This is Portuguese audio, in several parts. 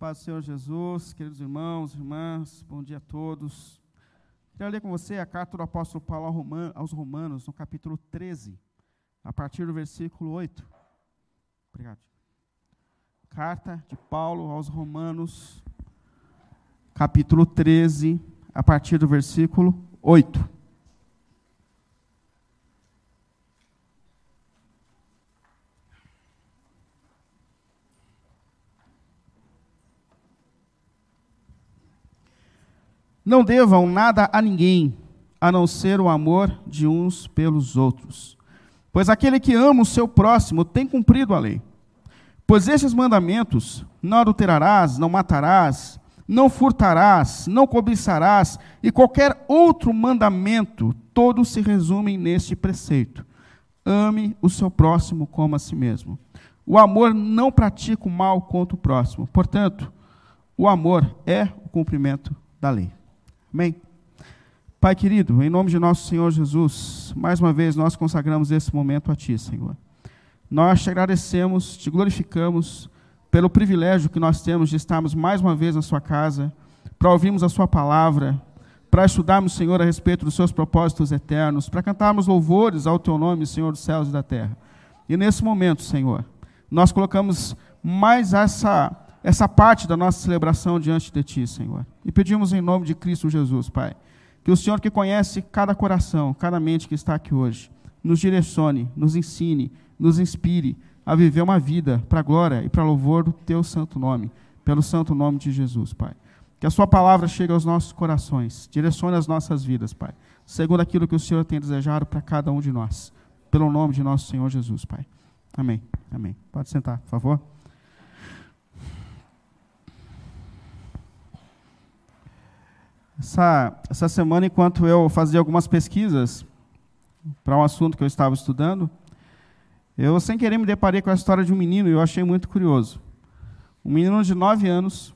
paz do Senhor Jesus, queridos irmãos, irmãs, bom dia a todos. Quero ler com você a carta do apóstolo Paulo aos Romanos, no capítulo 13, a partir do versículo 8. Obrigado. Carta de Paulo aos Romanos, capítulo 13, a partir do versículo 8. Não devam nada a ninguém, a não ser o amor de uns pelos outros. Pois aquele que ama o seu próximo tem cumprido a lei. Pois esses mandamentos: não adulterarás, não matarás, não furtarás, não cobiçarás, e qualquer outro mandamento, todos se resumem neste preceito: ame o seu próximo como a si mesmo. O amor não pratica o mal contra o próximo. Portanto, o amor é o cumprimento da lei. Amém? Pai querido, em nome de nosso Senhor Jesus, mais uma vez nós consagramos esse momento a Ti, Senhor. Nós te agradecemos, te glorificamos pelo privilégio que nós temos de estarmos mais uma vez na Sua casa, para ouvirmos a Sua palavra, para estudarmos, Senhor, a respeito dos Seus propósitos eternos, para cantarmos louvores ao Teu nome, Senhor dos céus e da terra. E nesse momento, Senhor, nós colocamos mais essa essa parte da nossa celebração diante de Ti, Senhor. E pedimos em nome de Cristo Jesus, Pai, que o Senhor que conhece cada coração, cada mente que está aqui hoje, nos direcione, nos ensine, nos inspire a viver uma vida para a glória e para louvor do Teu santo nome, pelo santo nome de Jesus, Pai. Que a Sua palavra chegue aos nossos corações, direcione as nossas vidas, Pai, segundo aquilo que o Senhor tem desejado para cada um de nós, pelo nome de nosso Senhor Jesus, Pai. Amém. Amém. Pode sentar, por favor. Essa, essa semana, enquanto eu fazia algumas pesquisas para um assunto que eu estava estudando, eu, sem querer, me deparei com a história de um menino e eu achei muito curioso. Um menino de 9 anos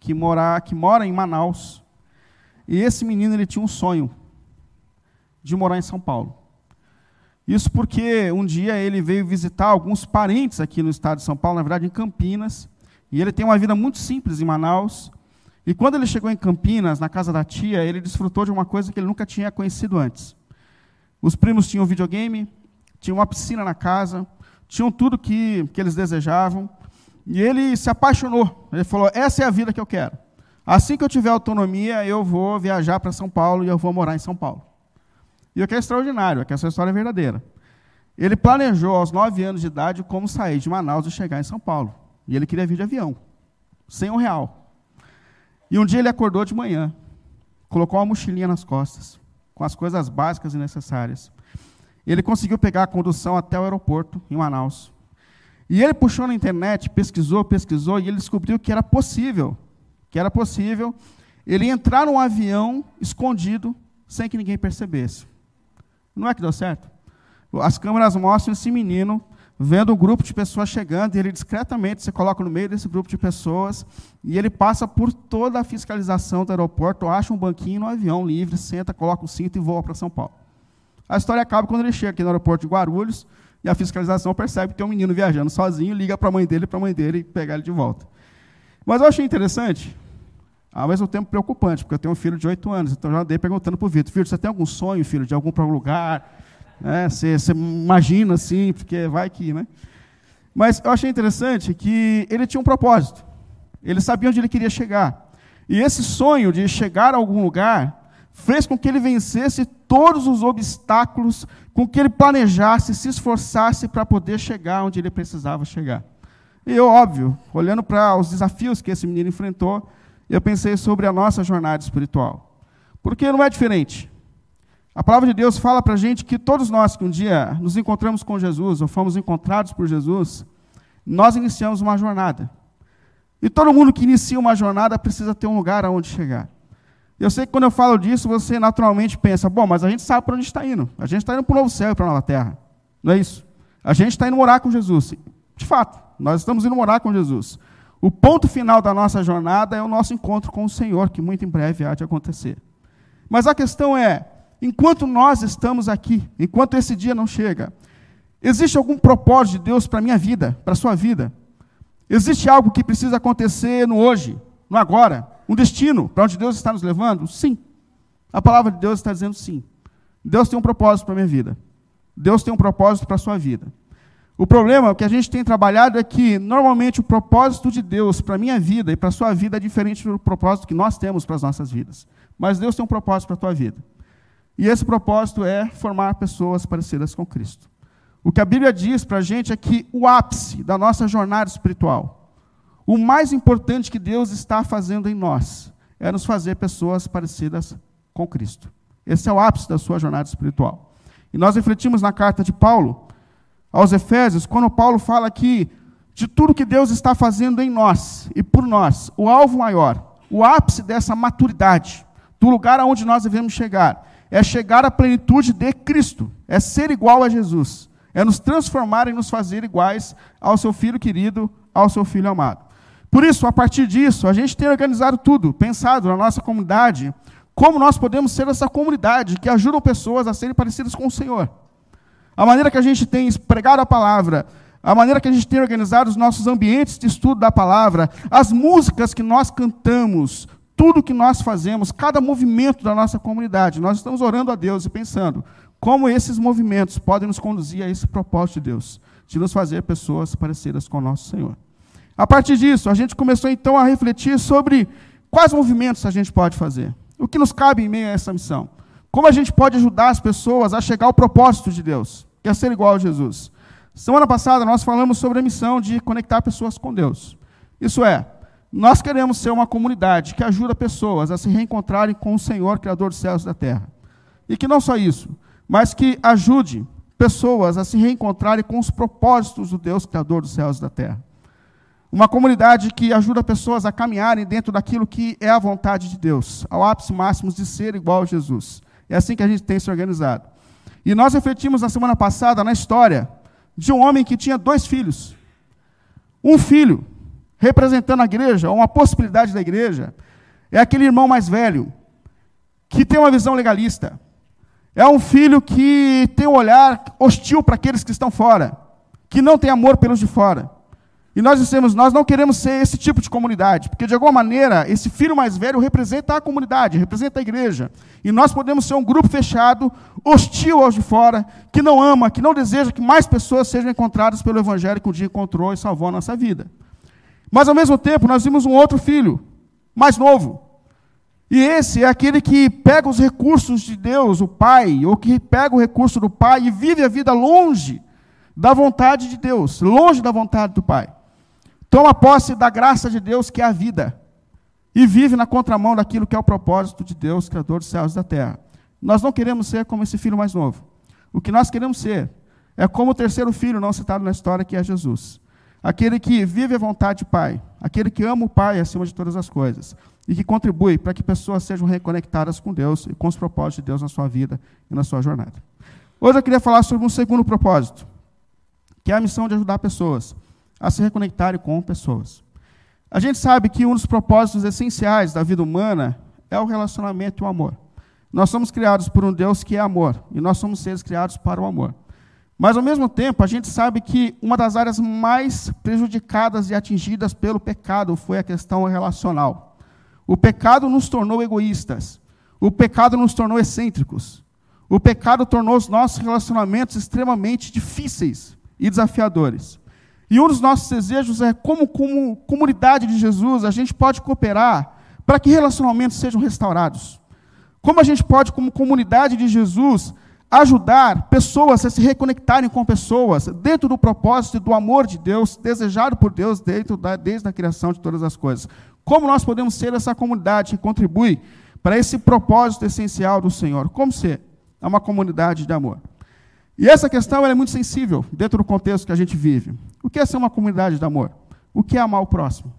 que mora, que mora em Manaus. E esse menino ele tinha um sonho de morar em São Paulo. Isso porque um dia ele veio visitar alguns parentes aqui no estado de São Paulo, na verdade em Campinas, e ele tem uma vida muito simples em Manaus, e quando ele chegou em Campinas, na casa da tia, ele desfrutou de uma coisa que ele nunca tinha conhecido antes. Os primos tinham videogame, tinham uma piscina na casa, tinham tudo que, que eles desejavam. E ele se apaixonou. Ele falou: Essa é a vida que eu quero. Assim que eu tiver autonomia, eu vou viajar para São Paulo e eu vou morar em São Paulo. E o que é extraordinário, é que essa história é verdadeira. Ele planejou aos nove anos de idade como sair de Manaus e chegar em São Paulo. E ele queria vir de avião, sem um real. E um dia ele acordou de manhã, colocou uma mochilinha nas costas, com as coisas básicas e necessárias. Ele conseguiu pegar a condução até o aeroporto, em Manaus. E ele puxou na internet, pesquisou, pesquisou, e ele descobriu que era possível, que era possível ele entrar num avião escondido, sem que ninguém percebesse. Não é que deu certo? As câmeras mostram esse menino vendo um grupo de pessoas chegando, e ele discretamente se coloca no meio desse grupo de pessoas, e ele passa por toda a fiscalização do aeroporto, acha um banquinho no avião livre, senta, coloca o cinto e voa para São Paulo. A história acaba quando ele chega aqui no aeroporto de Guarulhos, e a fiscalização percebe que tem um menino viajando sozinho, liga para a mãe dele, para a mãe dele pegar ele de volta. Mas eu achei interessante, ao mesmo tempo preocupante, porque eu tenho um filho de oito anos, então já andei perguntando para o Vitor, filho, você tem algum sonho, filho, de algum lugar? Né? Você, você imagina assim, porque vai que, né? Mas eu achei interessante que ele tinha um propósito. Ele sabia onde ele queria chegar. E esse sonho de chegar a algum lugar fez com que ele vencesse todos os obstáculos, com que ele planejasse, se esforçasse para poder chegar onde ele precisava chegar. E eu, óbvio, olhando para os desafios que esse menino enfrentou, eu pensei sobre a nossa jornada espiritual. Porque não é diferente. A palavra de Deus fala para a gente que todos nós que um dia nos encontramos com Jesus, ou fomos encontrados por Jesus, nós iniciamos uma jornada. E todo mundo que inicia uma jornada precisa ter um lugar aonde chegar. Eu sei que quando eu falo disso, você naturalmente pensa, bom, mas a gente sabe para onde está indo. A gente está indo para o novo céu e para a nova terra. Não é isso? A gente está indo morar com Jesus. De fato, nós estamos indo morar com Jesus. O ponto final da nossa jornada é o nosso encontro com o Senhor, que muito em breve há de acontecer. Mas a questão é, enquanto nós estamos aqui, enquanto esse dia não chega, existe algum propósito de Deus para a minha vida, para a sua vida? Existe algo que precisa acontecer no hoje, no agora, um destino para onde Deus está nos levando? Sim. A palavra de Deus está dizendo sim. Deus tem um propósito para a minha vida. Deus tem um propósito para a sua vida. O problema que a gente tem trabalhado é que, normalmente, o propósito de Deus para a minha vida e para a sua vida é diferente do propósito que nós temos para as nossas vidas. Mas Deus tem um propósito para a tua vida. E esse propósito é formar pessoas parecidas com Cristo. O que a Bíblia diz para a gente é que o ápice da nossa jornada espiritual, o mais importante que Deus está fazendo em nós, é nos fazer pessoas parecidas com Cristo. Esse é o ápice da sua jornada espiritual. E nós refletimos na carta de Paulo aos Efésios, quando Paulo fala aqui de tudo que Deus está fazendo em nós e por nós, o alvo maior, o ápice dessa maturidade, do lugar aonde nós devemos chegar, é chegar à plenitude de Cristo, é ser igual a Jesus, é nos transformar e nos fazer iguais ao seu filho querido, ao seu filho amado. Por isso, a partir disso, a gente tem organizado tudo, pensado na nossa comunidade, como nós podemos ser essa comunidade que ajuda pessoas a serem parecidas com o Senhor. A maneira que a gente tem pregado a palavra, a maneira que a gente tem organizado os nossos ambientes de estudo da palavra, as músicas que nós cantamos, tudo que nós fazemos, cada movimento da nossa comunidade, nós estamos orando a Deus e pensando como esses movimentos podem nos conduzir a esse propósito de Deus, de nos fazer pessoas parecidas com o nosso Senhor. A partir disso, a gente começou então a refletir sobre quais movimentos a gente pode fazer, o que nos cabe em meio a essa missão, como a gente pode ajudar as pessoas a chegar ao propósito de Deus quer ser igual a Jesus. Semana passada nós falamos sobre a missão de conectar pessoas com Deus. Isso é, nós queremos ser uma comunidade que ajuda pessoas a se reencontrarem com o Senhor, Criador dos céus e da terra. E que não só isso, mas que ajude pessoas a se reencontrarem com os propósitos do Deus, Criador dos céus e da terra. Uma comunidade que ajuda pessoas a caminharem dentro daquilo que é a vontade de Deus, ao ápice máximo de ser igual a Jesus. É assim que a gente tem se organizado. E nós refletimos na semana passada na história de um homem que tinha dois filhos. Um filho, representando a igreja, ou uma possibilidade da igreja, é aquele irmão mais velho, que tem uma visão legalista. É um filho que tem um olhar hostil para aqueles que estão fora, que não tem amor pelos de fora. E nós dissemos, nós não queremos ser esse tipo de comunidade, porque de alguma maneira esse filho mais velho representa a comunidade, representa a igreja. E nós podemos ser um grupo fechado, hostil aos de fora, que não ama, que não deseja que mais pessoas sejam encontradas pelo evangelho que um dia encontrou e salvou a nossa vida. Mas ao mesmo tempo, nós vimos um outro filho, mais novo. E esse é aquele que pega os recursos de Deus, o Pai, ou que pega o recurso do Pai e vive a vida longe da vontade de Deus, longe da vontade do Pai toma posse da graça de Deus, que é a vida, e vive na contramão daquilo que é o propósito de Deus, Criador dos céus e da terra. Nós não queremos ser como esse filho mais novo. O que nós queremos ser é como o terceiro filho não citado na história, que é Jesus. Aquele que vive a vontade do Pai, aquele que ama o Pai acima de todas as coisas, e que contribui para que pessoas sejam reconectadas com Deus e com os propósitos de Deus na sua vida e na sua jornada. Hoje eu queria falar sobre um segundo propósito, que é a missão de ajudar pessoas a se reconectarem com pessoas. A gente sabe que um dos propósitos essenciais da vida humana é o relacionamento e o amor. Nós somos criados por um Deus que é amor, e nós somos seres criados para o amor. Mas, ao mesmo tempo, a gente sabe que uma das áreas mais prejudicadas e atingidas pelo pecado foi a questão relacional. O pecado nos tornou egoístas. O pecado nos tornou excêntricos. O pecado tornou os nossos relacionamentos extremamente difíceis e desafiadores. E um dos nossos desejos é, como, como comunidade de Jesus, a gente pode cooperar para que relacionamentos sejam restaurados. Como a gente pode, como comunidade de Jesus, ajudar pessoas a se reconectarem com pessoas dentro do propósito do amor de Deus, desejado por Deus dentro da, desde a criação de todas as coisas. Como nós podemos ser essa comunidade que contribui para esse propósito essencial do Senhor? Como ser? É uma comunidade de amor. E essa questão é muito sensível dentro do contexto que a gente vive. O que é ser uma comunidade de amor? O que é amar o próximo?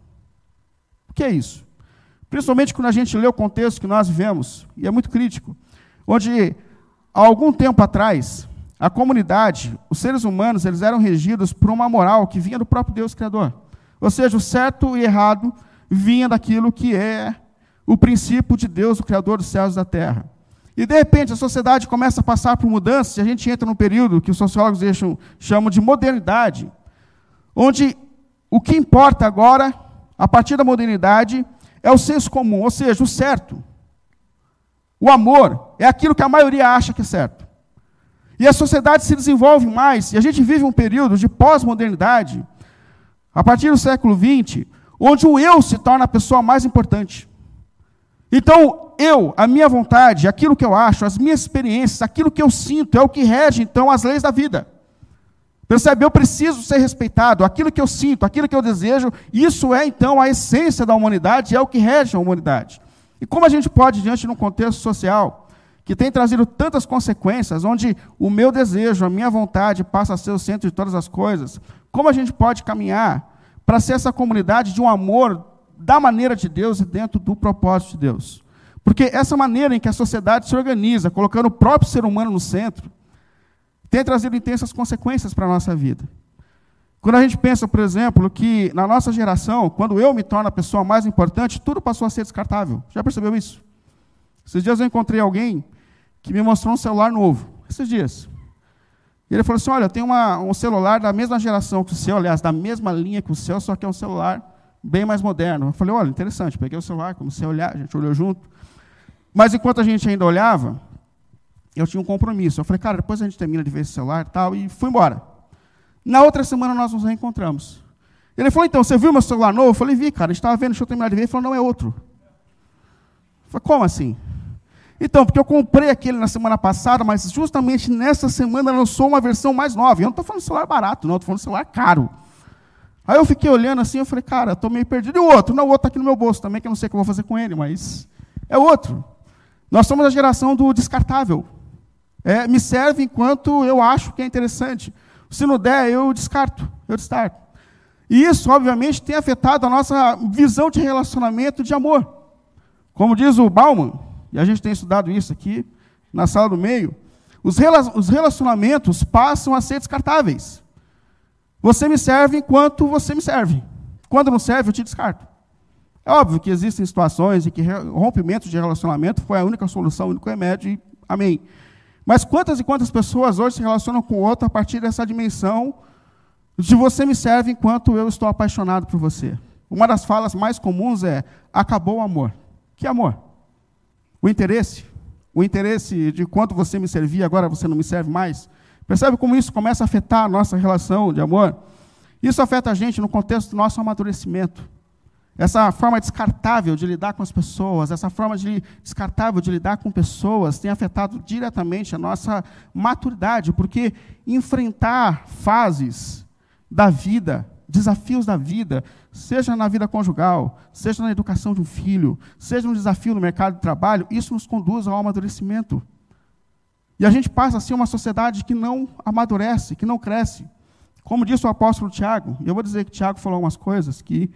O que é isso? Principalmente quando a gente lê o contexto que nós vivemos, e é muito crítico, onde há algum tempo atrás, a comunidade, os seres humanos, eles eram regidos por uma moral que vinha do próprio Deus Criador. Ou seja, o certo e errado vinha daquilo que é o princípio de Deus, o Criador dos céus e da terra. E de repente a sociedade começa a passar por mudanças, e a gente entra num período que os sociólogos deixam, chamam de modernidade, onde o que importa agora, a partir da modernidade, é o senso comum, ou seja, o certo. O amor é aquilo que a maioria acha que é certo. E a sociedade se desenvolve mais, e a gente vive um período de pós-modernidade, a partir do século XX, onde o eu se torna a pessoa mais importante. Então, eu, a minha vontade, aquilo que eu acho, as minhas experiências, aquilo que eu sinto, é o que rege, então, as leis da vida. Percebe? Eu preciso ser respeitado, aquilo que eu sinto, aquilo que eu desejo, isso é, então, a essência da humanidade, é o que rege a humanidade. E como a gente pode, diante de um contexto social que tem trazido tantas consequências, onde o meu desejo, a minha vontade passa a ser o centro de todas as coisas, como a gente pode caminhar para ser essa comunidade de um amor da maneira de Deus e dentro do propósito de Deus? Porque essa maneira em que a sociedade se organiza, colocando o próprio ser humano no centro, tem trazido intensas consequências para a nossa vida. Quando a gente pensa, por exemplo, que na nossa geração, quando eu me torno a pessoa mais importante, tudo passou a ser descartável. Já percebeu isso? Esses dias eu encontrei alguém que me mostrou um celular novo. Esses dias. E ele falou assim: Olha, uma, um celular da mesma geração que o seu, aliás, da mesma linha que o seu, só que é um celular bem mais moderno. Eu falei: Olha, interessante. Peguei o celular, comecei a olhar, a gente olhou junto. Mas enquanto a gente ainda olhava, eu tinha um compromisso. Eu falei: Cara, depois a gente termina de ver esse celular tal, e fui embora. Na outra semana nós nos reencontramos. Ele falou: Então, você viu meu celular novo? Eu falei: Vi, cara, estava vendo, deixa eu terminar de ver. Ele falou: Não, é outro. Eu falei: Como assim? Então, porque eu comprei aquele na semana passada, mas justamente nessa semana lançou uma versão mais nova. Eu não estou falando de celular barato, não, estou falando de celular caro. Aí eu fiquei olhando assim, eu falei, cara, estou meio perdido. E o outro? Não, o outro está aqui no meu bolso também, que eu não sei o que eu vou fazer com ele, mas é outro. Nós somos a geração do descartável. É, me serve enquanto eu acho que é interessante. Se não der, eu descarto, eu descarto. E isso, obviamente, tem afetado a nossa visão de relacionamento de amor. Como diz o Bauman, e a gente tem estudado isso aqui na sala do meio, os relacionamentos passam a ser descartáveis. Você me serve enquanto você me serve. Quando não serve, eu te descarto. É óbvio que existem situações em que rompimento de relacionamento foi a única solução, o único remédio, e amém. Mas quantas e quantas pessoas hoje se relacionam com o outro a partir dessa dimensão de você me serve enquanto eu estou apaixonado por você? Uma das falas mais comuns é: acabou o amor. Que amor? O interesse, o interesse de quanto você me servia, agora você não me serve mais. Percebe como isso começa a afetar a nossa relação de amor? Isso afeta a gente no contexto do nosso amadurecimento. Essa forma descartável de lidar com as pessoas, essa forma de, descartável de lidar com pessoas, tem afetado diretamente a nossa maturidade, porque enfrentar fases da vida desafios da vida, seja na vida conjugal, seja na educação de um filho, seja um desafio no mercado de trabalho, isso nos conduz ao amadurecimento. E a gente passa a ser uma sociedade que não amadurece, que não cresce. Como disse o apóstolo Tiago, e eu vou dizer que Tiago falou umas coisas que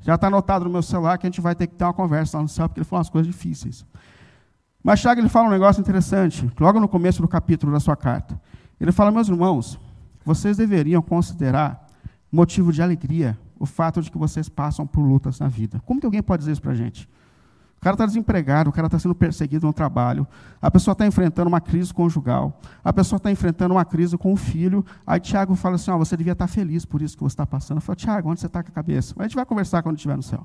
já está anotado no meu celular, que a gente vai ter que ter uma conversa lá no céu, porque ele falou umas coisas difíceis. Mas Tiago ele fala um negócio interessante, logo no começo do capítulo da sua carta. Ele fala, meus irmãos, vocês deveriam considerar motivo de alegria o fato de que vocês passam por lutas na vida. Como que alguém pode dizer isso para a gente? O cara está desempregado, o cara está sendo perseguido no trabalho, a pessoa está enfrentando uma crise conjugal, a pessoa está enfrentando uma crise com o filho. Aí Tiago fala assim: oh, você devia estar tá feliz por isso que você está passando. Eu falo, Tiago, onde você está com a cabeça? A gente vai conversar quando estiver no céu.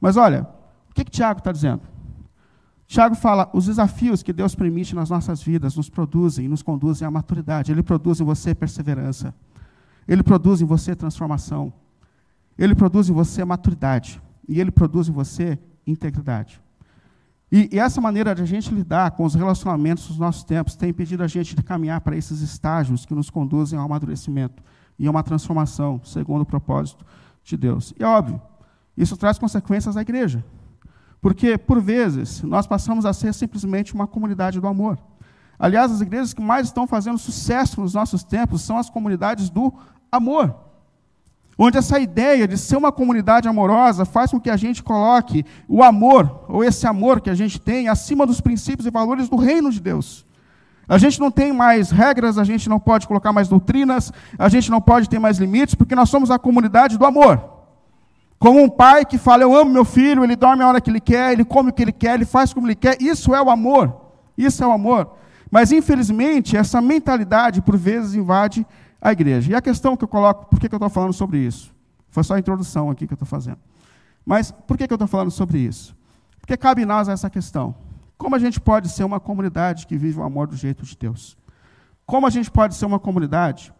Mas olha, o que, que Tiago está dizendo? Tiago fala: os desafios que Deus permite nas nossas vidas nos produzem, nos conduzem à maturidade. Ele produz em você perseverança. Ele produz em você transformação. Ele produz em você maturidade. E ele produz em você integridade. E, e, essa maneira de a gente lidar com os relacionamentos dos nossos tempos tem impedido a gente de caminhar para esses estágios que nos conduzem ao amadurecimento e a uma transformação segundo o propósito de Deus. E é óbvio, isso traz consequências à igreja. Porque, por vezes, nós passamos a ser simplesmente uma comunidade do amor. Aliás, as igrejas que mais estão fazendo sucesso nos nossos tempos são as comunidades do amor. Onde essa ideia de ser uma comunidade amorosa faz com que a gente coloque o amor, ou esse amor que a gente tem, acima dos princípios e valores do reino de Deus. A gente não tem mais regras, a gente não pode colocar mais doutrinas, a gente não pode ter mais limites, porque nós somos a comunidade do amor. Como um pai que fala, eu amo meu filho, ele dorme a hora que ele quer, ele come o que ele quer, ele faz como ele quer, isso é o amor. Isso é o amor. Mas, infelizmente, essa mentalidade, por vezes, invade a igreja. E a questão que eu coloco, por que, eu estou falando sobre isso? Foi só a introdução aqui que eu estou fazendo. Mas por que, que eu estou falando sobre isso? Porque cabe a nós essa questão. Como a gente pode ser uma comunidade que vive o amor do jeito de Deus? Como a gente pode ser uma comunidade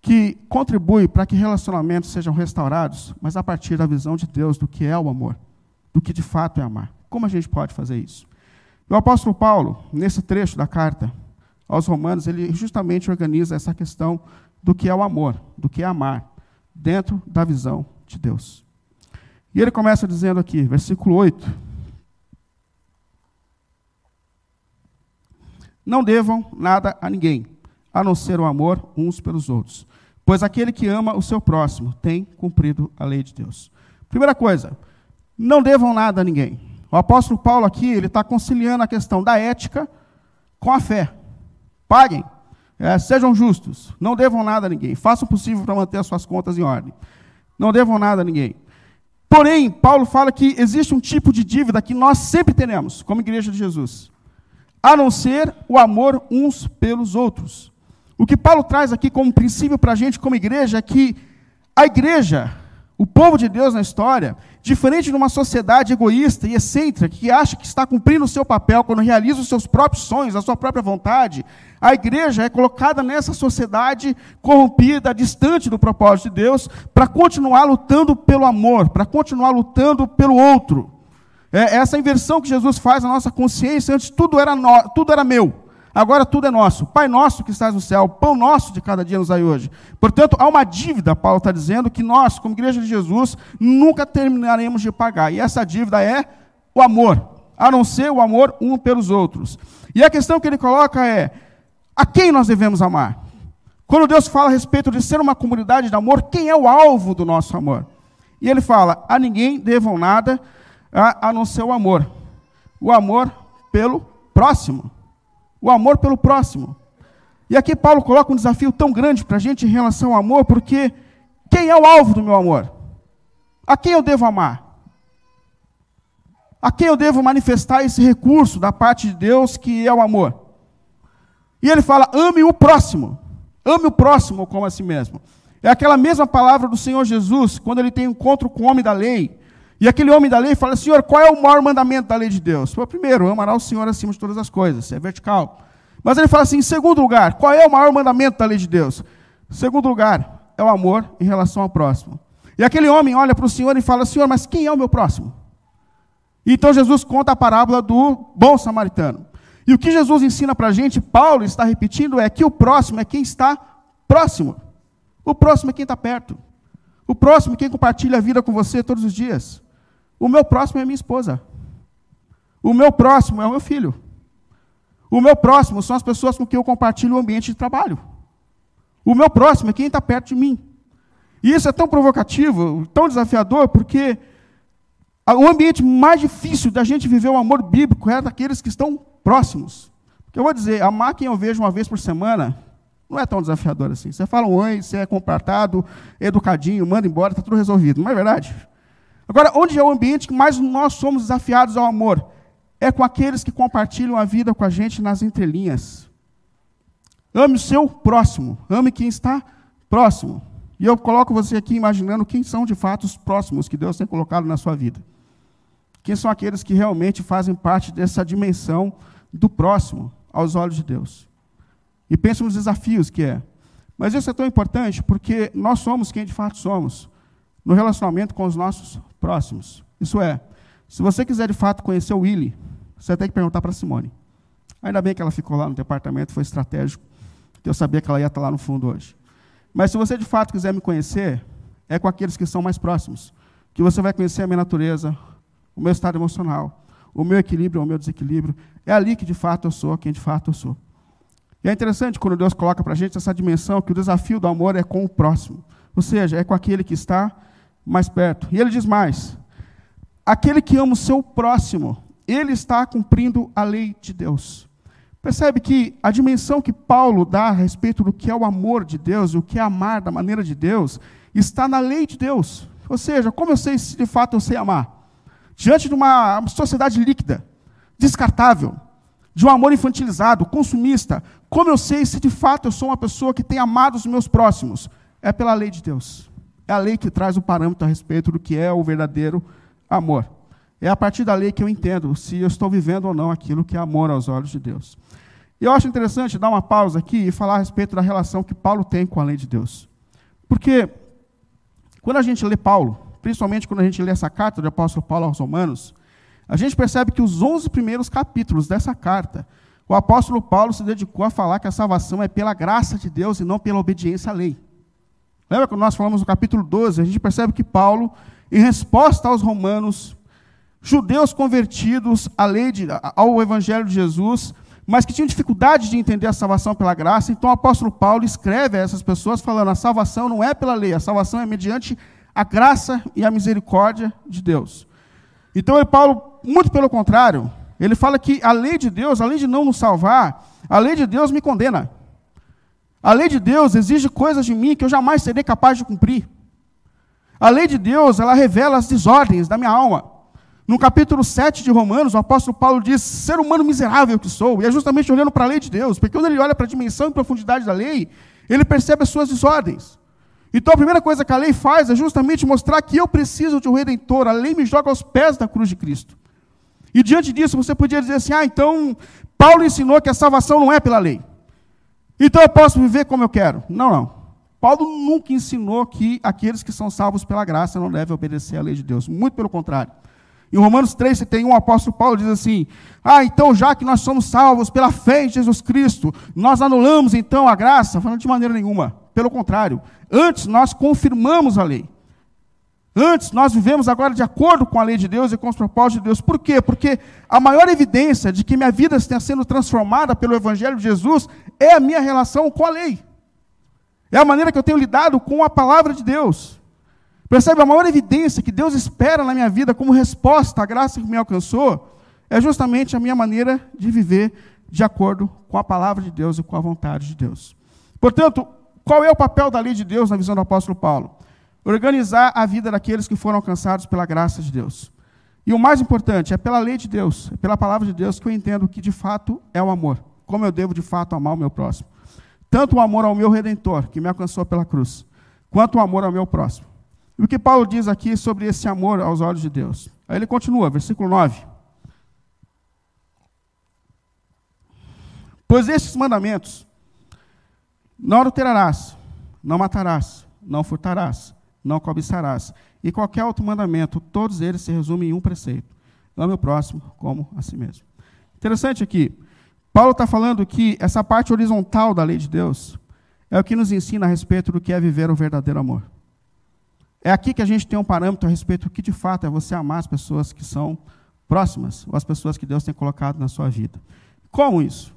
que contribui para que relacionamentos sejam restaurados, mas a partir da visão de Deus do que é o amor, do que de fato é amar? Como a gente pode fazer isso? O apóstolo Paulo, nesse trecho da carta aos Romanos, ele justamente organiza essa questão do que é o amor, do que é amar, dentro da visão de Deus. E ele começa dizendo aqui, versículo 8: Não devam nada a ninguém, a não ser o amor uns pelos outros. Pois aquele que ama o seu próximo tem cumprido a lei de Deus. Primeira coisa, não devam nada a ninguém. O apóstolo Paulo aqui, ele está conciliando a questão da ética com a fé. Paguem, é, sejam justos, não devam nada a ninguém. Façam o possível para manter as suas contas em ordem. Não devam nada a ninguém. Porém, Paulo fala que existe um tipo de dívida que nós sempre teremos, como igreja de Jesus a não ser o amor uns pelos outros. O que Paulo traz aqui como princípio para a gente, como igreja, é que a igreja, o povo de Deus na história, diferente de uma sociedade egoísta e excêntrica que acha que está cumprindo o seu papel quando realiza os seus próprios sonhos, a sua própria vontade, a igreja é colocada nessa sociedade corrompida, distante do propósito de Deus, para continuar lutando pelo amor, para continuar lutando pelo outro. É essa inversão que Jesus faz na nossa consciência. Antes tudo era, no, tudo era meu. Agora tudo é nosso. Pai nosso que estás no céu, pão nosso de cada dia nos dai hoje. Portanto, há uma dívida, Paulo está dizendo, que nós, como igreja de Jesus, nunca terminaremos de pagar. E essa dívida é o amor, a não ser o amor um pelos outros. E a questão que ele coloca é: a quem nós devemos amar? Quando Deus fala a respeito de ser uma comunidade de amor, quem é o alvo do nosso amor? E ele fala: a ninguém devam nada, a, a não ser o amor. O amor pelo próximo. O amor pelo próximo. E aqui Paulo coloca um desafio tão grande para a gente em relação ao amor, porque quem é o alvo do meu amor? A quem eu devo amar? A quem eu devo manifestar esse recurso da parte de Deus que é o amor? E ele fala: ame o próximo. Ame o próximo como a si mesmo. É aquela mesma palavra do Senhor Jesus, quando ele tem encontro com o homem da lei, e aquele homem da lei fala: Senhor, qual é o maior mandamento da lei de Deus? Foi primeiro, amará o Senhor acima de todas as coisas, é vertical. Mas ele fala assim: em segundo lugar, qual é o maior mandamento da lei de Deus? Segundo lugar, é o amor em relação ao próximo. E aquele homem olha para o Senhor e fala: Senhor, mas quem é o meu próximo? Então Jesus conta a parábola do bom samaritano. E o que Jesus ensina para a gente, Paulo está repetindo, é que o próximo é quem está próximo. O próximo é quem está perto. O próximo é quem compartilha a vida com você todos os dias. O meu próximo é minha esposa. O meu próximo é o meu filho. O meu próximo são as pessoas com quem eu compartilho o ambiente de trabalho. O meu próximo é quem está perto de mim. E isso é tão provocativo, tão desafiador, porque o ambiente mais difícil da gente viver o amor bíblico é daqueles que estão próximos. Porque eu vou dizer, amar quem eu vejo uma vez por semana não é tão desafiador assim. Você fala um oi, você é comportado, educadinho, manda embora, está tudo resolvido. Não é verdade? Agora, onde é o ambiente que mais nós somos desafiados ao amor? É com aqueles que compartilham a vida com a gente nas entrelinhas. Ame o seu próximo, ame quem está próximo. E eu coloco você aqui imaginando quem são de fato os próximos que Deus tem colocado na sua vida. Quem são aqueles que realmente fazem parte dessa dimensão do próximo aos olhos de Deus. E pense nos desafios que é. Mas isso é tão importante porque nós somos quem de fato somos no relacionamento com os nossos próximos. Isso é, se você quiser de fato conhecer o Willy, você tem que perguntar para Simone. Ainda bem que ela ficou lá no departamento, foi estratégico, que eu sabia que ela ia estar lá no fundo hoje. Mas se você de fato quiser me conhecer, é com aqueles que são mais próximos, que você vai conhecer a minha natureza, o meu estado emocional, o meu equilíbrio, o meu desequilíbrio. É ali que de fato eu sou, quem de fato eu sou. E é interessante quando Deus coloca para a gente essa dimensão que o desafio do amor é com o próximo. Ou seja, é com aquele que está mais perto. E ele diz mais: aquele que ama o seu próximo, ele está cumprindo a lei de Deus. Percebe que a dimensão que Paulo dá a respeito do que é o amor de Deus, o que é amar da maneira de Deus, está na lei de Deus. Ou seja, como eu sei se de fato eu sei amar? Diante de uma sociedade líquida, descartável, de um amor infantilizado, consumista, como eu sei se de fato eu sou uma pessoa que tem amado os meus próximos? É pela lei de Deus. É a lei que traz o parâmetro a respeito do que é o verdadeiro amor. É a partir da lei que eu entendo se eu estou vivendo ou não aquilo que é amor aos olhos de Deus. E eu acho interessante dar uma pausa aqui e falar a respeito da relação que Paulo tem com a lei de Deus. Porque quando a gente lê Paulo, principalmente quando a gente lê essa carta do apóstolo Paulo aos Romanos, a gente percebe que os 11 primeiros capítulos dessa carta, o apóstolo Paulo se dedicou a falar que a salvação é pela graça de Deus e não pela obediência à lei. Lembra quando nós falamos no capítulo 12, a gente percebe que Paulo, em resposta aos romanos, judeus convertidos à lei de, ao evangelho de Jesus, mas que tinham dificuldade de entender a salvação pela graça. Então o apóstolo Paulo escreve a essas pessoas falando: a salvação não é pela lei, a salvação é mediante a graça e a misericórdia de Deus. Então o Paulo, muito pelo contrário, ele fala que a lei de Deus, além de não nos salvar, a lei de Deus me condena. A lei de Deus exige coisas de mim que eu jamais serei capaz de cumprir. A lei de Deus, ela revela as desordens da minha alma. No capítulo 7 de Romanos, o apóstolo Paulo diz: ser humano miserável que sou, e é justamente olhando para a lei de Deus, porque quando ele olha para a dimensão e profundidade da lei, ele percebe as suas desordens. Então a primeira coisa que a lei faz é justamente mostrar que eu preciso de um redentor, a lei me joga aos pés da cruz de Cristo. E diante disso, você podia dizer assim: ah, então Paulo ensinou que a salvação não é pela lei. Então eu posso viver como eu quero. Não, não. Paulo nunca ensinou que aqueles que são salvos pela graça não devem obedecer à lei de Deus. Muito pelo contrário. Em Romanos 3, você tem um apóstolo Paulo diz assim: Ah, então já que nós somos salvos pela fé em Jesus Cristo, nós anulamos então a graça? Falando de maneira nenhuma. Pelo contrário, antes nós confirmamos a lei. Antes nós vivemos agora de acordo com a lei de Deus e com os propósitos de Deus. Por quê? Porque a maior evidência de que minha vida está sendo transformada pelo Evangelho de Jesus é a minha relação com a lei. É a maneira que eu tenho lidado com a palavra de Deus. Percebe? A maior evidência que Deus espera na minha vida como resposta à graça que me alcançou é justamente a minha maneira de viver de acordo com a palavra de Deus e com a vontade de Deus. Portanto, qual é o papel da lei de Deus na visão do apóstolo Paulo? Organizar a vida daqueles que foram alcançados pela graça de Deus. E o mais importante, é pela lei de Deus, é pela palavra de Deus que eu entendo que de fato é o amor. Como eu devo de fato amar o meu próximo. Tanto o amor ao meu redentor, que me alcançou pela cruz, quanto o amor ao meu próximo. E o que Paulo diz aqui sobre esse amor aos olhos de Deus? Aí ele continua, versículo 9. Pois estes mandamentos: não adulterarás, não matarás, não furtarás, não cobiçarás, e qualquer outro mandamento, todos eles se resumem em um preceito: ame o próximo como a si mesmo. Interessante aqui, Paulo está falando que essa parte horizontal da lei de Deus é o que nos ensina a respeito do que é viver o verdadeiro amor. É aqui que a gente tem um parâmetro a respeito do que de fato é você amar as pessoas que são próximas, ou as pessoas que Deus tem colocado na sua vida. Como isso?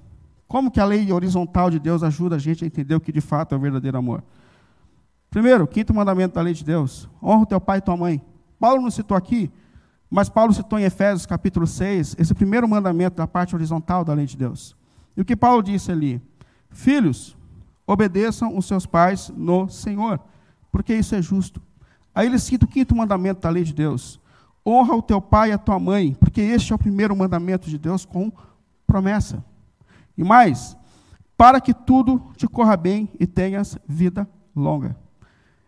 Como que a lei horizontal de Deus ajuda a gente a entender o que de fato é o verdadeiro amor? Primeiro, quinto mandamento da lei de Deus: honra o teu pai e tua mãe. Paulo não citou aqui, mas Paulo citou em Efésios capítulo 6, esse primeiro mandamento da parte horizontal da lei de Deus. E o que Paulo disse ali? Filhos, obedeçam os seus pais no Senhor, porque isso é justo. Aí ele cita o quinto mandamento da lei de Deus: honra o teu pai e a tua mãe, porque este é o primeiro mandamento de Deus com promessa. E mais, para que tudo te corra bem e tenhas vida longa.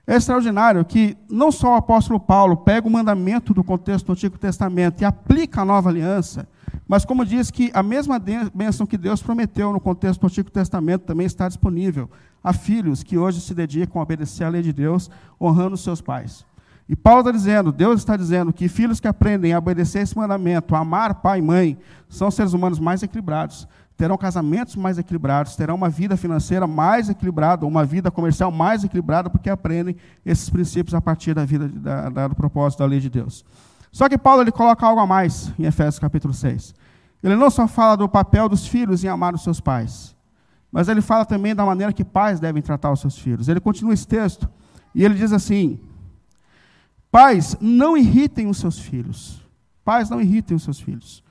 É extraordinário que não só o apóstolo Paulo pega o mandamento do contexto do Antigo Testamento e aplica a nova aliança, mas como diz que a mesma bênção que Deus prometeu no contexto do Antigo Testamento também está disponível a filhos que hoje se dedicam a obedecer à lei de Deus, honrando seus pais. E Paulo está dizendo, Deus está dizendo que filhos que aprendem a obedecer esse mandamento, a amar pai e mãe, são seres humanos mais equilibrados, terão casamentos mais equilibrados, terão uma vida financeira mais equilibrada, uma vida comercial mais equilibrada, porque aprendem esses princípios a partir da vida da, da, do propósito da lei de Deus. Só que Paulo ele coloca algo a mais em Efésios capítulo 6. Ele não só fala do papel dos filhos em amar os seus pais, mas ele fala também da maneira que pais devem tratar os seus filhos. Ele continua esse texto e ele diz assim: Pais, não irritem os seus filhos. Pais, não irritem os seus filhos.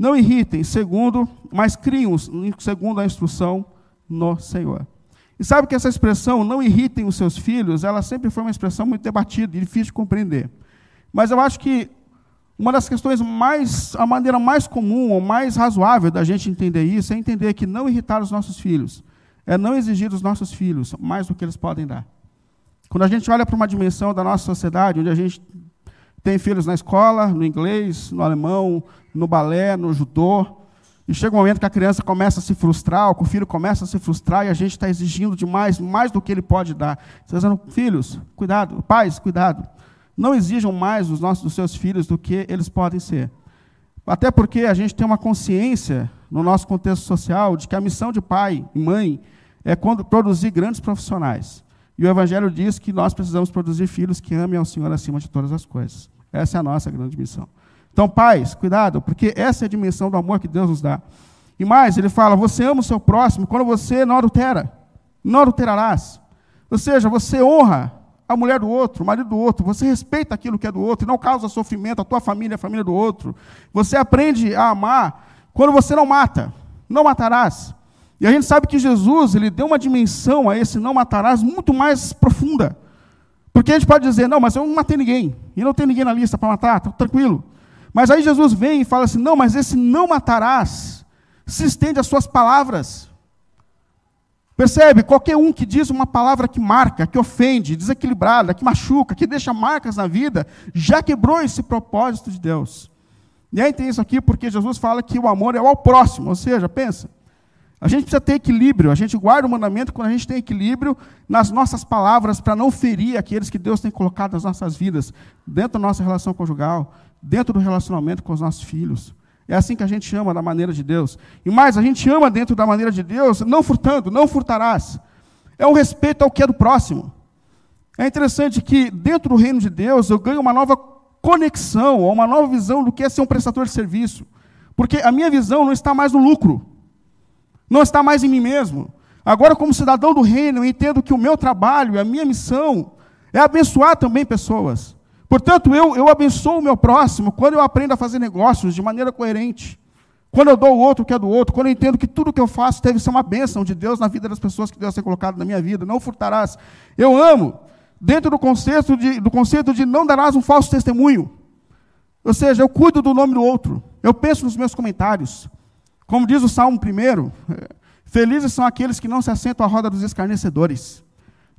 Não irritem, segundo, mas criem-os segundo a instrução no Senhor. E sabe que essa expressão, não irritem os seus filhos, ela sempre foi uma expressão muito debatida e difícil de compreender. Mas eu acho que uma das questões mais, a maneira mais comum ou mais razoável da gente entender isso é entender que não irritar os nossos filhos é não exigir dos nossos filhos mais do que eles podem dar. Quando a gente olha para uma dimensão da nossa sociedade, onde a gente tem filhos na escola, no inglês, no alemão, no balé, no judô, e chega um momento que a criança começa a se frustrar, ou que o filho começa a se frustrar, e a gente está exigindo demais, mais do que ele pode dar. Você está dizendo, filhos, cuidado, pais, cuidado. Não exijam mais dos, nossos, dos seus filhos do que eles podem ser. Até porque a gente tem uma consciência, no nosso contexto social, de que a missão de pai e mãe é produzir grandes profissionais. E o Evangelho diz que nós precisamos produzir filhos que amem ao Senhor acima de todas as coisas. Essa é a nossa grande missão. Então, pais, cuidado, porque essa é a dimensão do amor que Deus nos dá. E mais, ele fala: você ama o seu próximo quando você não adultera, não adulterarás. Ou seja, você honra a mulher do outro, o marido do outro, você respeita aquilo que é do outro e não causa sofrimento à tua família, à família do outro. Você aprende a amar quando você não mata, não matarás. E a gente sabe que Jesus, ele deu uma dimensão a esse não matarás muito mais profunda. Porque a gente pode dizer, não, mas eu não matei ninguém, e não tem ninguém na lista para matar, tá tranquilo. Mas aí Jesus vem e fala assim: não, mas esse não matarás se estende às suas palavras. Percebe? Qualquer um que diz uma palavra que marca, que ofende, desequilibrada, que machuca, que deixa marcas na vida, já quebrou esse propósito de Deus. E aí tem isso aqui porque Jesus fala que o amor é ao próximo, ou seja, pensa, a gente precisa ter equilíbrio, a gente guarda o mandamento quando a gente tem equilíbrio nas nossas palavras para não ferir aqueles que Deus tem colocado nas nossas vidas, dentro da nossa relação conjugal, dentro do relacionamento com os nossos filhos. É assim que a gente ama da maneira de Deus. E mais, a gente ama dentro da maneira de Deus, não furtando, não furtarás. É um respeito ao que é do próximo. É interessante que dentro do reino de Deus eu ganho uma nova conexão, uma nova visão do que é ser um prestador de serviço. Porque a minha visão não está mais no lucro não está mais em mim mesmo. Agora, como cidadão do reino, eu entendo que o meu trabalho, a minha missão, é abençoar também pessoas. Portanto, eu, eu abençoo o meu próximo quando eu aprendo a fazer negócios de maneira coerente. Quando eu dou o outro que é do outro, quando eu entendo que tudo que eu faço deve ser uma bênção de Deus na vida das pessoas que Deus tem colocado na minha vida. Não furtarás. Eu amo, dentro do conceito de, do conceito de não darás um falso testemunho. Ou seja, eu cuido do nome do outro. Eu penso nos meus comentários. Como diz o Salmo 1, felizes são aqueles que não se assentam à roda dos escarnecedores,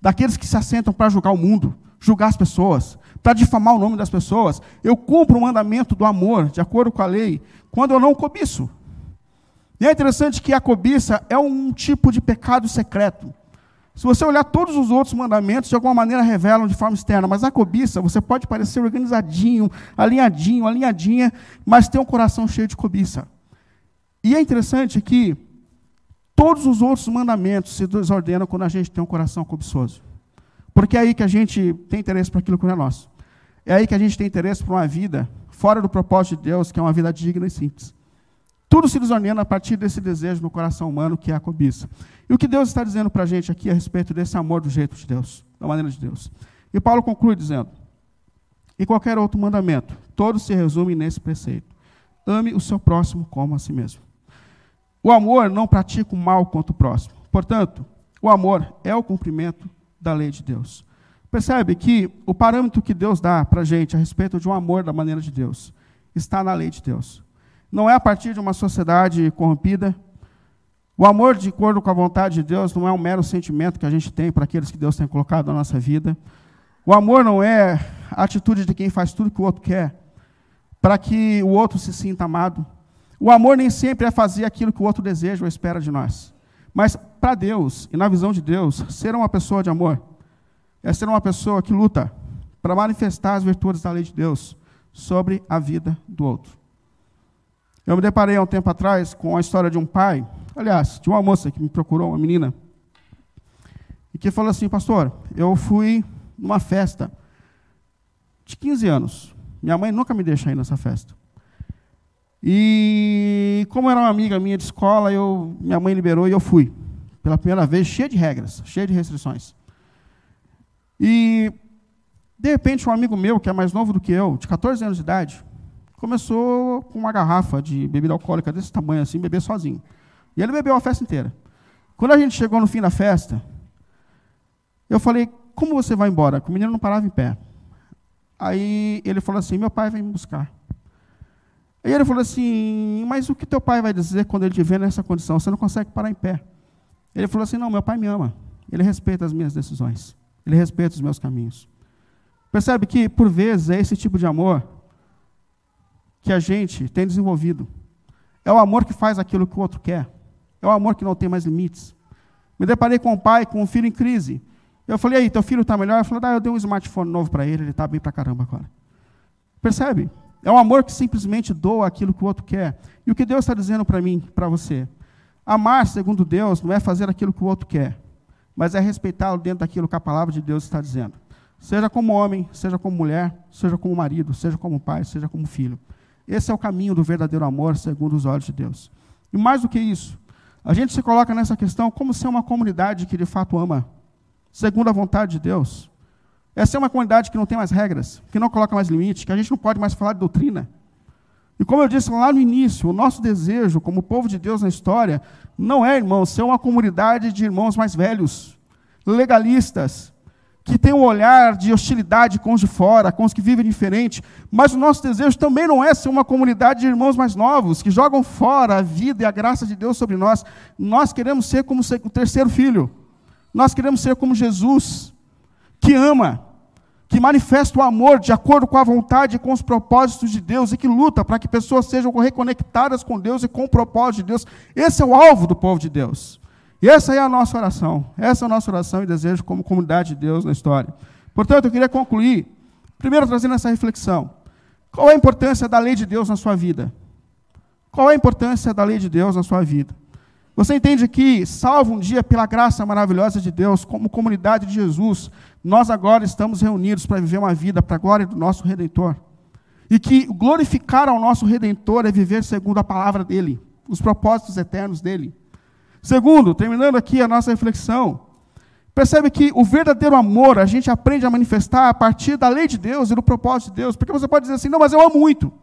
daqueles que se assentam para julgar o mundo, julgar as pessoas, para difamar o nome das pessoas. Eu cumpro o mandamento do amor, de acordo com a lei, quando eu não cobiço. E é interessante que a cobiça é um tipo de pecado secreto. Se você olhar todos os outros mandamentos, de alguma maneira revelam de forma externa, mas a cobiça, você pode parecer organizadinho, alinhadinho, alinhadinha, mas tem um coração cheio de cobiça. E é interessante que todos os outros mandamentos se desordenam quando a gente tem um coração cobiçoso. Porque é aí que a gente tem interesse para aquilo que não é nosso. É aí que a gente tem interesse para uma vida fora do propósito de Deus, que é uma vida digna e simples. Tudo se desordena a partir desse desejo no coração humano, que é a cobiça. E o que Deus está dizendo para a gente aqui a respeito desse amor do jeito de Deus, da maneira de Deus. E Paulo conclui dizendo: E qualquer outro mandamento, todos se resumem nesse preceito: ame o seu próximo como a si mesmo. O amor não pratica o mal contra o próximo. Portanto, o amor é o cumprimento da lei de Deus. Percebe que o parâmetro que Deus dá para a gente a respeito de um amor da maneira de Deus está na lei de Deus. Não é a partir de uma sociedade corrompida. O amor de acordo com a vontade de Deus não é um mero sentimento que a gente tem para aqueles que Deus tem colocado na nossa vida. O amor não é a atitude de quem faz tudo que o outro quer para que o outro se sinta amado. O amor nem sempre é fazer aquilo que o outro deseja ou espera de nós. Mas para Deus, e na visão de Deus, ser uma pessoa de amor é ser uma pessoa que luta para manifestar as virtudes da lei de Deus sobre a vida do outro. Eu me deparei há um tempo atrás com a história de um pai, aliás, de uma moça que me procurou, uma menina, e que falou assim: Pastor, eu fui numa festa de 15 anos. Minha mãe nunca me deixa ir nessa festa. E como era uma amiga minha de escola, eu, minha mãe liberou e eu fui. Pela primeira vez, cheia de regras, cheia de restrições. E, de repente, um amigo meu, que é mais novo do que eu, de 14 anos de idade, começou com uma garrafa de bebida alcoólica desse tamanho assim, beber sozinho. E ele bebeu a festa inteira. Quando a gente chegou no fim da festa, eu falei, como você vai embora? O menino não parava em pé. Aí ele falou assim, meu pai vai me buscar. Aí ele falou assim: Mas o que teu pai vai dizer quando ele te vê nessa condição? Você não consegue parar em pé. Ele falou assim: Não, meu pai me ama. Ele respeita as minhas decisões. Ele respeita os meus caminhos. Percebe que, por vezes, é esse tipo de amor que a gente tem desenvolvido. É o amor que faz aquilo que o outro quer. É o amor que não tem mais limites. Me deparei com um pai com um filho em crise. Eu falei, aí, teu filho está melhor? Ele falou, ah, eu dei um smartphone novo para ele, ele está bem para caramba agora. Percebe? É um amor que simplesmente doa aquilo que o outro quer. E o que Deus está dizendo para mim, para você? Amar, segundo Deus, não é fazer aquilo que o outro quer, mas é respeitá-lo dentro daquilo que a palavra de Deus está dizendo. Seja como homem, seja como mulher, seja como marido, seja como pai, seja como filho. Esse é o caminho do verdadeiro amor, segundo os olhos de Deus. E mais do que isso, a gente se coloca nessa questão como ser uma comunidade que de fato ama, segundo a vontade de Deus. Essa é uma comunidade que não tem mais regras, que não coloca mais limites, que a gente não pode mais falar de doutrina. E como eu disse lá no início, o nosso desejo, como povo de Deus na história, não é, irmãos, ser uma comunidade de irmãos mais velhos, legalistas, que tem um olhar de hostilidade com os de fora, com os que vivem diferente. Mas o nosso desejo também não é ser uma comunidade de irmãos mais novos, que jogam fora a vida e a graça de Deus sobre nós. Nós queremos ser como o terceiro filho. Nós queremos ser como Jesus, que ama, que manifesta o amor de acordo com a vontade e com os propósitos de Deus e que luta para que pessoas sejam reconectadas com Deus e com o propósito de Deus. Esse é o alvo do povo de Deus. E essa é a nossa oração. Essa é a nossa oração e desejo como comunidade de Deus na história. Portanto, eu queria concluir, primeiro trazendo essa reflexão. Qual é a importância da lei de Deus na sua vida? Qual é a importância da lei de Deus na sua vida? Você entende que, salvo um dia pela graça maravilhosa de Deus, como comunidade de Jesus, nós agora estamos reunidos para viver uma vida para a glória do nosso Redentor. E que glorificar ao nosso Redentor é viver segundo a palavra dele, os propósitos eternos dele. Segundo, terminando aqui a nossa reflexão, percebe que o verdadeiro amor a gente aprende a manifestar a partir da lei de Deus e do propósito de Deus. Porque você pode dizer assim, não, mas eu amo muito.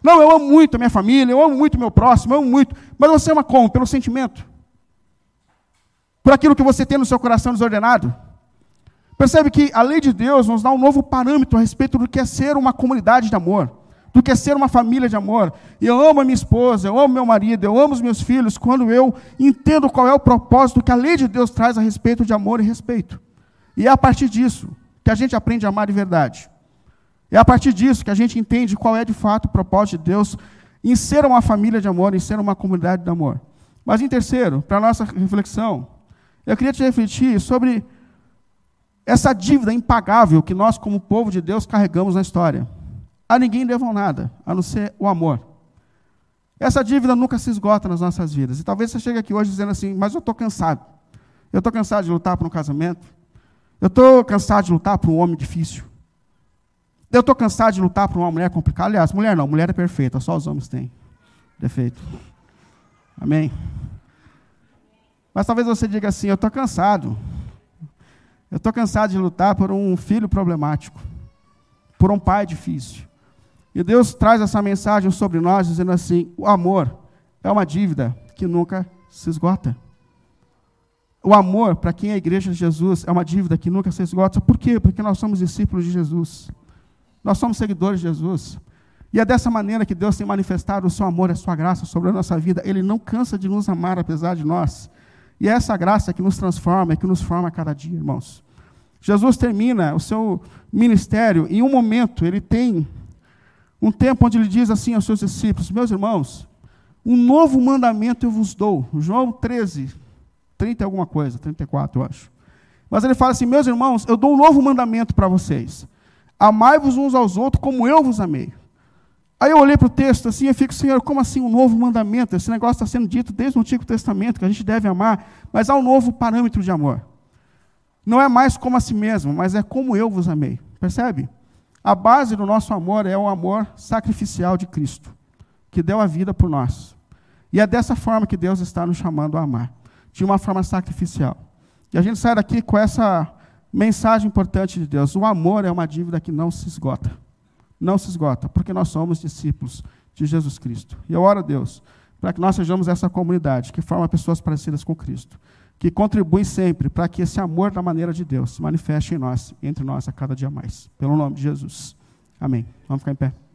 Não, eu amo muito a minha família, eu amo muito o meu próximo, eu amo muito. Mas você ama como? Pelo sentimento. Por aquilo que você tem no seu coração desordenado. Percebe que a lei de Deus nos dá um novo parâmetro a respeito do que é ser uma comunidade de amor, do que é ser uma família de amor. Eu amo a minha esposa, eu amo meu marido, eu amo os meus filhos, quando eu entendo qual é o propósito que a lei de Deus traz a respeito de amor e respeito. E é a partir disso que a gente aprende a amar de verdade. É a partir disso que a gente entende qual é de fato o propósito de Deus em ser uma família de amor, em ser uma comunidade de amor. Mas em terceiro, para a nossa reflexão, eu queria te refletir sobre essa dívida impagável que nós, como povo de Deus, carregamos na história. A ninguém devam nada, a não ser o amor. Essa dívida nunca se esgota nas nossas vidas. E talvez você chegue aqui hoje dizendo assim, mas eu estou cansado. Eu estou cansado de lutar por um casamento. Eu estou cansado de lutar por um homem difícil. Eu estou cansado de lutar por uma mulher complicada. Aliás, mulher não, mulher é perfeita, só os homens têm defeito. Amém? Mas talvez você diga assim: eu estou cansado. Eu estou cansado de lutar por um filho problemático, por um pai difícil. E Deus traz essa mensagem sobre nós, dizendo assim: o amor é uma dívida que nunca se esgota. O amor, para quem é a igreja de Jesus, é uma dívida que nunca se esgota. Por quê? Porque nós somos discípulos de Jesus. Nós somos seguidores de Jesus. E é dessa maneira que Deus tem manifestado o seu amor e a sua graça sobre a nossa vida. Ele não cansa de nos amar, apesar de nós. E é essa graça que nos transforma, que nos forma a cada dia, irmãos. Jesus termina o seu ministério em um momento, ele tem um tempo onde ele diz assim aos seus discípulos: Meus irmãos, um novo mandamento eu vos dou. João 13, 30 alguma coisa, 34, eu acho. Mas ele fala assim: Meus irmãos, eu dou um novo mandamento para vocês Amai-vos uns aos outros como eu vos amei. Aí eu olhei para o texto assim e fico, Senhor, como assim um novo mandamento? Esse negócio está sendo dito desde o Antigo Testamento, que a gente deve amar, mas há um novo parâmetro de amor. Não é mais como a si mesmo, mas é como eu vos amei. Percebe? A base do nosso amor é o amor sacrificial de Cristo, que deu a vida por nós. E é dessa forma que Deus está nos chamando a amar, de uma forma sacrificial. E a gente sai daqui com essa Mensagem importante de Deus: o amor é uma dívida que não se esgota. Não se esgota, porque nós somos discípulos de Jesus Cristo. E eu oro a Deus para que nós sejamos essa comunidade que forma pessoas parecidas com Cristo, que contribui sempre para que esse amor da maneira de Deus se manifeste em nós, entre nós a cada dia mais. Pelo nome de Jesus. Amém. Vamos ficar em pé.